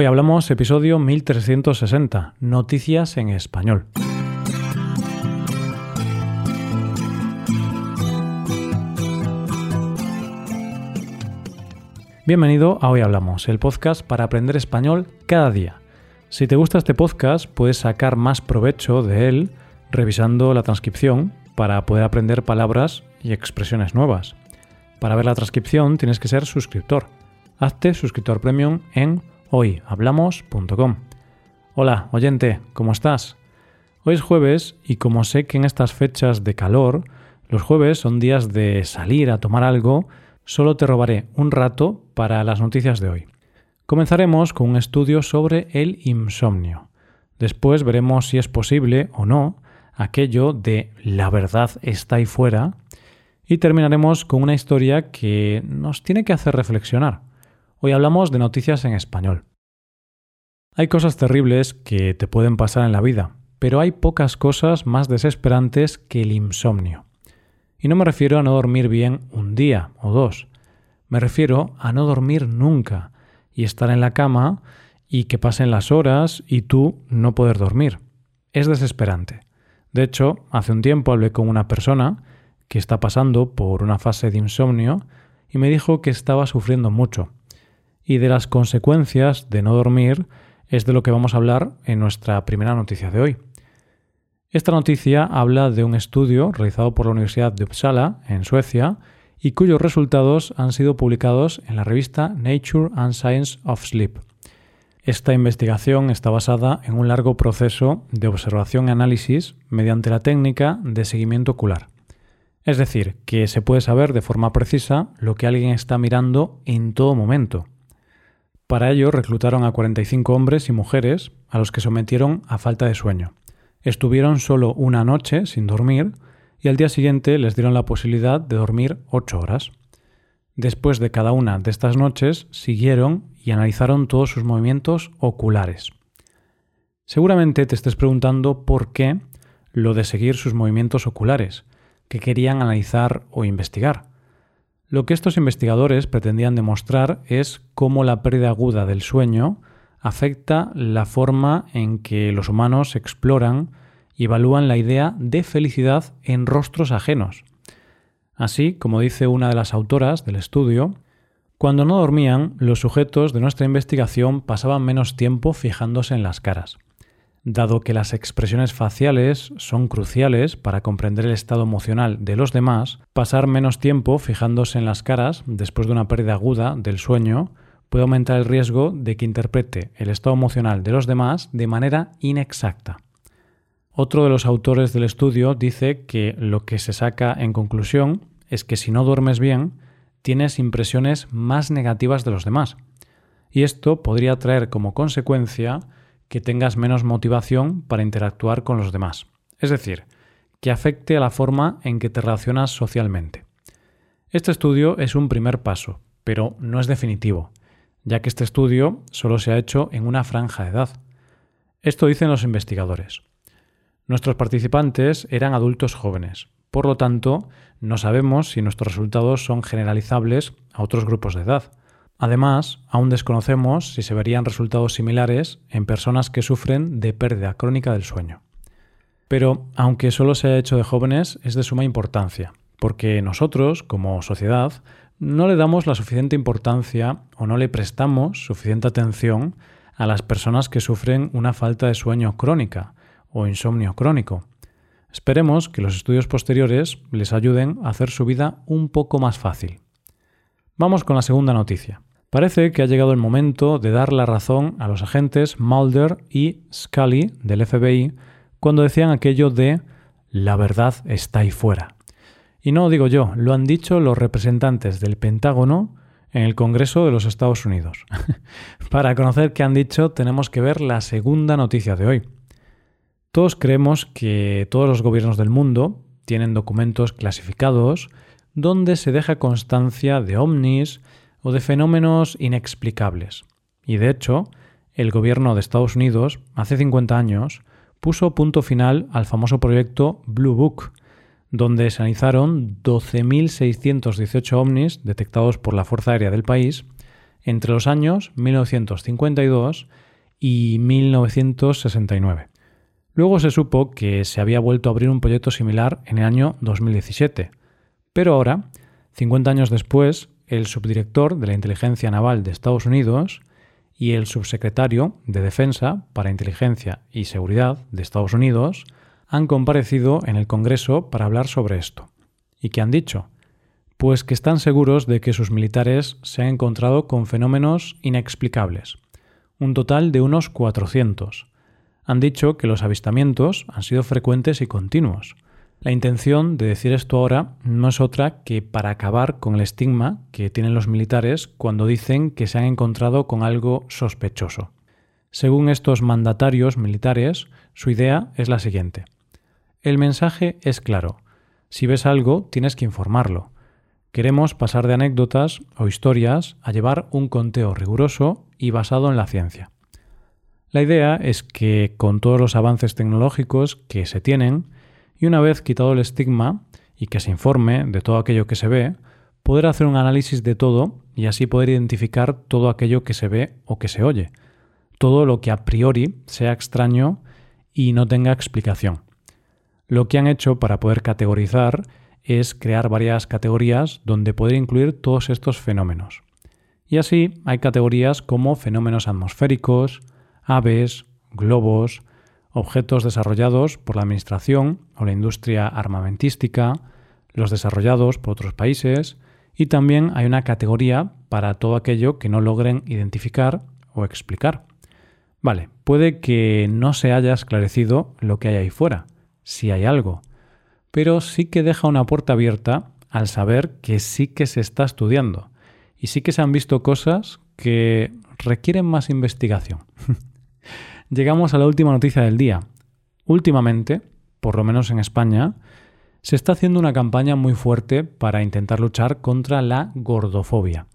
Hoy hablamos episodio 1360, Noticias en Español. Bienvenido a Hoy Hablamos, el podcast para aprender español cada día. Si te gusta este podcast, puedes sacar más provecho de él revisando la transcripción para poder aprender palabras y expresiones nuevas. Para ver la transcripción tienes que ser suscriptor. Hazte suscriptor premium en hoyhablamos.com. Hola, oyente, ¿cómo estás? Hoy es jueves y como sé que en estas fechas de calor, los jueves son días de salir a tomar algo, solo te robaré un rato para las noticias de hoy. Comenzaremos con un estudio sobre el insomnio. Después veremos si es posible o no aquello de la verdad está ahí fuera. Y terminaremos con una historia que nos tiene que hacer reflexionar. Hoy hablamos de noticias en español. Hay cosas terribles que te pueden pasar en la vida, pero hay pocas cosas más desesperantes que el insomnio. Y no me refiero a no dormir bien un día o dos, me refiero a no dormir nunca y estar en la cama y que pasen las horas y tú no poder dormir. Es desesperante. De hecho, hace un tiempo hablé con una persona que está pasando por una fase de insomnio y me dijo que estaba sufriendo mucho y de las consecuencias de no dormir es de lo que vamos a hablar en nuestra primera noticia de hoy. Esta noticia habla de un estudio realizado por la Universidad de Uppsala, en Suecia, y cuyos resultados han sido publicados en la revista Nature and Science of Sleep. Esta investigación está basada en un largo proceso de observación y análisis mediante la técnica de seguimiento ocular. Es decir, que se puede saber de forma precisa lo que alguien está mirando en todo momento. Para ello reclutaron a 45 hombres y mujeres a los que sometieron a falta de sueño. Estuvieron solo una noche sin dormir y al día siguiente les dieron la posibilidad de dormir 8 horas. Después de cada una de estas noches siguieron y analizaron todos sus movimientos oculares. Seguramente te estés preguntando por qué lo de seguir sus movimientos oculares, que querían analizar o investigar. Lo que estos investigadores pretendían demostrar es cómo la pérdida aguda del sueño afecta la forma en que los humanos exploran y evalúan la idea de felicidad en rostros ajenos. Así, como dice una de las autoras del estudio, cuando no dormían, los sujetos de nuestra investigación pasaban menos tiempo fijándose en las caras. Dado que las expresiones faciales son cruciales para comprender el estado emocional de los demás, pasar menos tiempo fijándose en las caras después de una pérdida aguda del sueño puede aumentar el riesgo de que interprete el estado emocional de los demás de manera inexacta. Otro de los autores del estudio dice que lo que se saca en conclusión es que si no duermes bien, tienes impresiones más negativas de los demás. Y esto podría traer como consecuencia que tengas menos motivación para interactuar con los demás. Es decir, que afecte a la forma en que te relacionas socialmente. Este estudio es un primer paso, pero no es definitivo, ya que este estudio solo se ha hecho en una franja de edad. Esto dicen los investigadores. Nuestros participantes eran adultos jóvenes, por lo tanto, no sabemos si nuestros resultados son generalizables a otros grupos de edad. Además, aún desconocemos si se verían resultados similares en personas que sufren de pérdida crónica del sueño. Pero, aunque solo se ha hecho de jóvenes, es de suma importancia, porque nosotros, como sociedad, no le damos la suficiente importancia o no le prestamos suficiente atención a las personas que sufren una falta de sueño crónica o insomnio crónico. Esperemos que los estudios posteriores les ayuden a hacer su vida un poco más fácil. Vamos con la segunda noticia. Parece que ha llegado el momento de dar la razón a los agentes Mulder y Scully del FBI cuando decían aquello de la verdad está ahí fuera. Y no digo yo, lo han dicho los representantes del Pentágono en el Congreso de los Estados Unidos. Para conocer qué han dicho tenemos que ver la segunda noticia de hoy. Todos creemos que todos los gobiernos del mundo tienen documentos clasificados donde se deja constancia de ovnis, o de fenómenos inexplicables. Y de hecho, el gobierno de Estados Unidos, hace 50 años, puso punto final al famoso proyecto Blue Book, donde se analizaron 12.618 ovnis detectados por la Fuerza Aérea del país entre los años 1952 y 1969. Luego se supo que se había vuelto a abrir un proyecto similar en el año 2017, pero ahora, 50 años después, el subdirector de la Inteligencia Naval de Estados Unidos y el subsecretario de Defensa para Inteligencia y Seguridad de Estados Unidos han comparecido en el Congreso para hablar sobre esto. ¿Y qué han dicho? Pues que están seguros de que sus militares se han encontrado con fenómenos inexplicables, un total de unos 400. Han dicho que los avistamientos han sido frecuentes y continuos. La intención de decir esto ahora no es otra que para acabar con el estigma que tienen los militares cuando dicen que se han encontrado con algo sospechoso. Según estos mandatarios militares, su idea es la siguiente. El mensaje es claro. Si ves algo, tienes que informarlo. Queremos pasar de anécdotas o historias a llevar un conteo riguroso y basado en la ciencia. La idea es que con todos los avances tecnológicos que se tienen, y una vez quitado el estigma y que se informe de todo aquello que se ve, poder hacer un análisis de todo y así poder identificar todo aquello que se ve o que se oye, todo lo que a priori sea extraño y no tenga explicación. Lo que han hecho para poder categorizar es crear varias categorías donde poder incluir todos estos fenómenos. Y así hay categorías como fenómenos atmosféricos, aves, globos, objetos desarrollados por la Administración o la industria armamentística, los desarrollados por otros países, y también hay una categoría para todo aquello que no logren identificar o explicar. Vale, puede que no se haya esclarecido lo que hay ahí fuera, si hay algo, pero sí que deja una puerta abierta al saber que sí que se está estudiando y sí que se han visto cosas que requieren más investigación. Llegamos a la última noticia del día. Últimamente, por lo menos en España, se está haciendo una campaña muy fuerte para intentar luchar contra la gordofobia,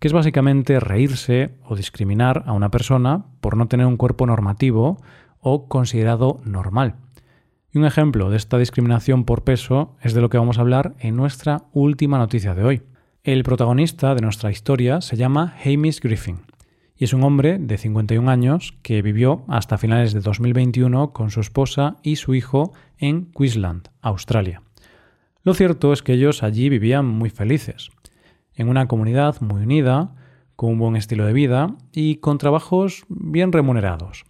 que es básicamente reírse o discriminar a una persona por no tener un cuerpo normativo o considerado normal. Y un ejemplo de esta discriminación por peso es de lo que vamos a hablar en nuestra última noticia de hoy. El protagonista de nuestra historia se llama Hamish Griffin y es un hombre de 51 años que vivió hasta finales de 2021 con su esposa y su hijo en Queensland, Australia. Lo cierto es que ellos allí vivían muy felices, en una comunidad muy unida, con un buen estilo de vida y con trabajos bien remunerados.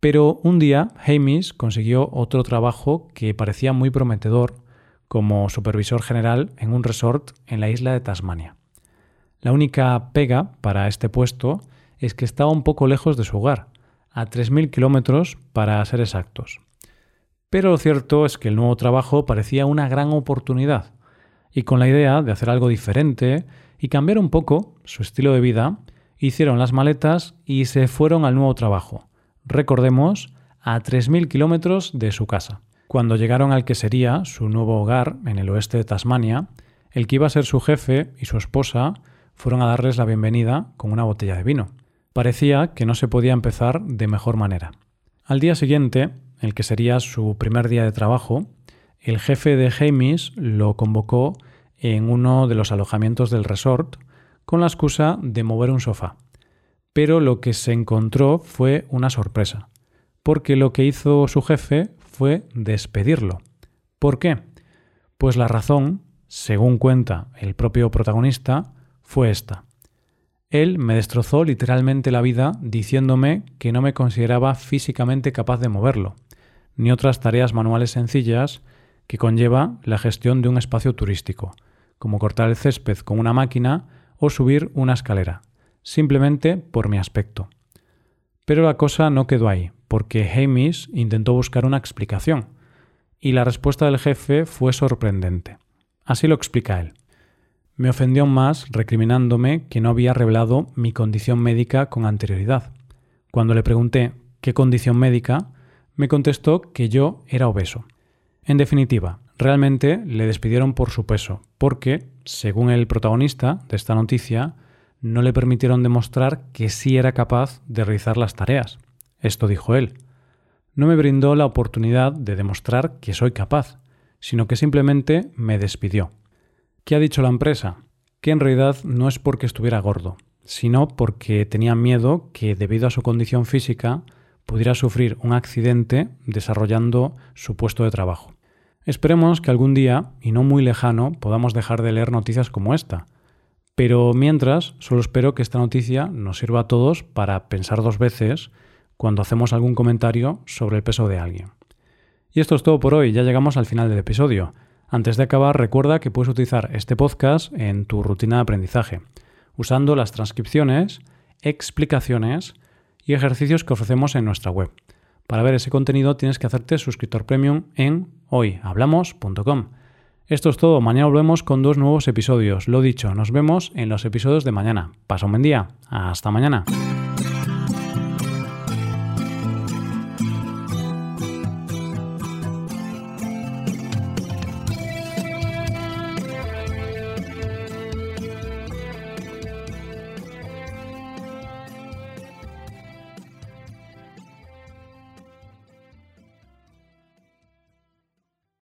Pero un día Hamish consiguió otro trabajo que parecía muy prometedor como supervisor general en un resort en la isla de Tasmania. La única pega para este puesto es que estaba un poco lejos de su hogar, a 3.000 kilómetros para ser exactos. Pero lo cierto es que el nuevo trabajo parecía una gran oportunidad, y con la idea de hacer algo diferente y cambiar un poco su estilo de vida, hicieron las maletas y se fueron al nuevo trabajo. Recordemos, a 3.000 kilómetros de su casa. Cuando llegaron al que sería su nuevo hogar en el oeste de Tasmania, el que iba a ser su jefe y su esposa fueron a darles la bienvenida con una botella de vino. Parecía que no se podía empezar de mejor manera. Al día siguiente, el que sería su primer día de trabajo, el jefe de Hamish lo convocó en uno de los alojamientos del resort con la excusa de mover un sofá. Pero lo que se encontró fue una sorpresa, porque lo que hizo su jefe fue despedirlo. ¿Por qué? Pues la razón, según cuenta el propio protagonista, fue esta. Él me destrozó literalmente la vida diciéndome que no me consideraba físicamente capaz de moverlo, ni otras tareas manuales sencillas que conlleva la gestión de un espacio turístico, como cortar el césped con una máquina o subir una escalera, simplemente por mi aspecto. Pero la cosa no quedó ahí, porque Hamish intentó buscar una explicación, y la respuesta del jefe fue sorprendente. Así lo explica él. Me ofendió más recriminándome que no había revelado mi condición médica con anterioridad. Cuando le pregunté qué condición médica, me contestó que yo era obeso. En definitiva, realmente le despidieron por su peso, porque, según el protagonista de esta noticia, no le permitieron demostrar que sí era capaz de realizar las tareas. Esto dijo él. No me brindó la oportunidad de demostrar que soy capaz, sino que simplemente me despidió. ¿Qué ha dicho la empresa? Que en realidad no es porque estuviera gordo, sino porque tenía miedo que debido a su condición física pudiera sufrir un accidente desarrollando su puesto de trabajo. Esperemos que algún día, y no muy lejano, podamos dejar de leer noticias como esta. Pero mientras, solo espero que esta noticia nos sirva a todos para pensar dos veces cuando hacemos algún comentario sobre el peso de alguien. Y esto es todo por hoy, ya llegamos al final del episodio. Antes de acabar, recuerda que puedes utilizar este podcast en tu rutina de aprendizaje, usando las transcripciones, explicaciones y ejercicios que ofrecemos en nuestra web. Para ver ese contenido tienes que hacerte suscriptor premium en hoyhablamos.com. Esto es todo, mañana volvemos con dos nuevos episodios. Lo dicho, nos vemos en los episodios de mañana. Pasa un buen día. Hasta mañana.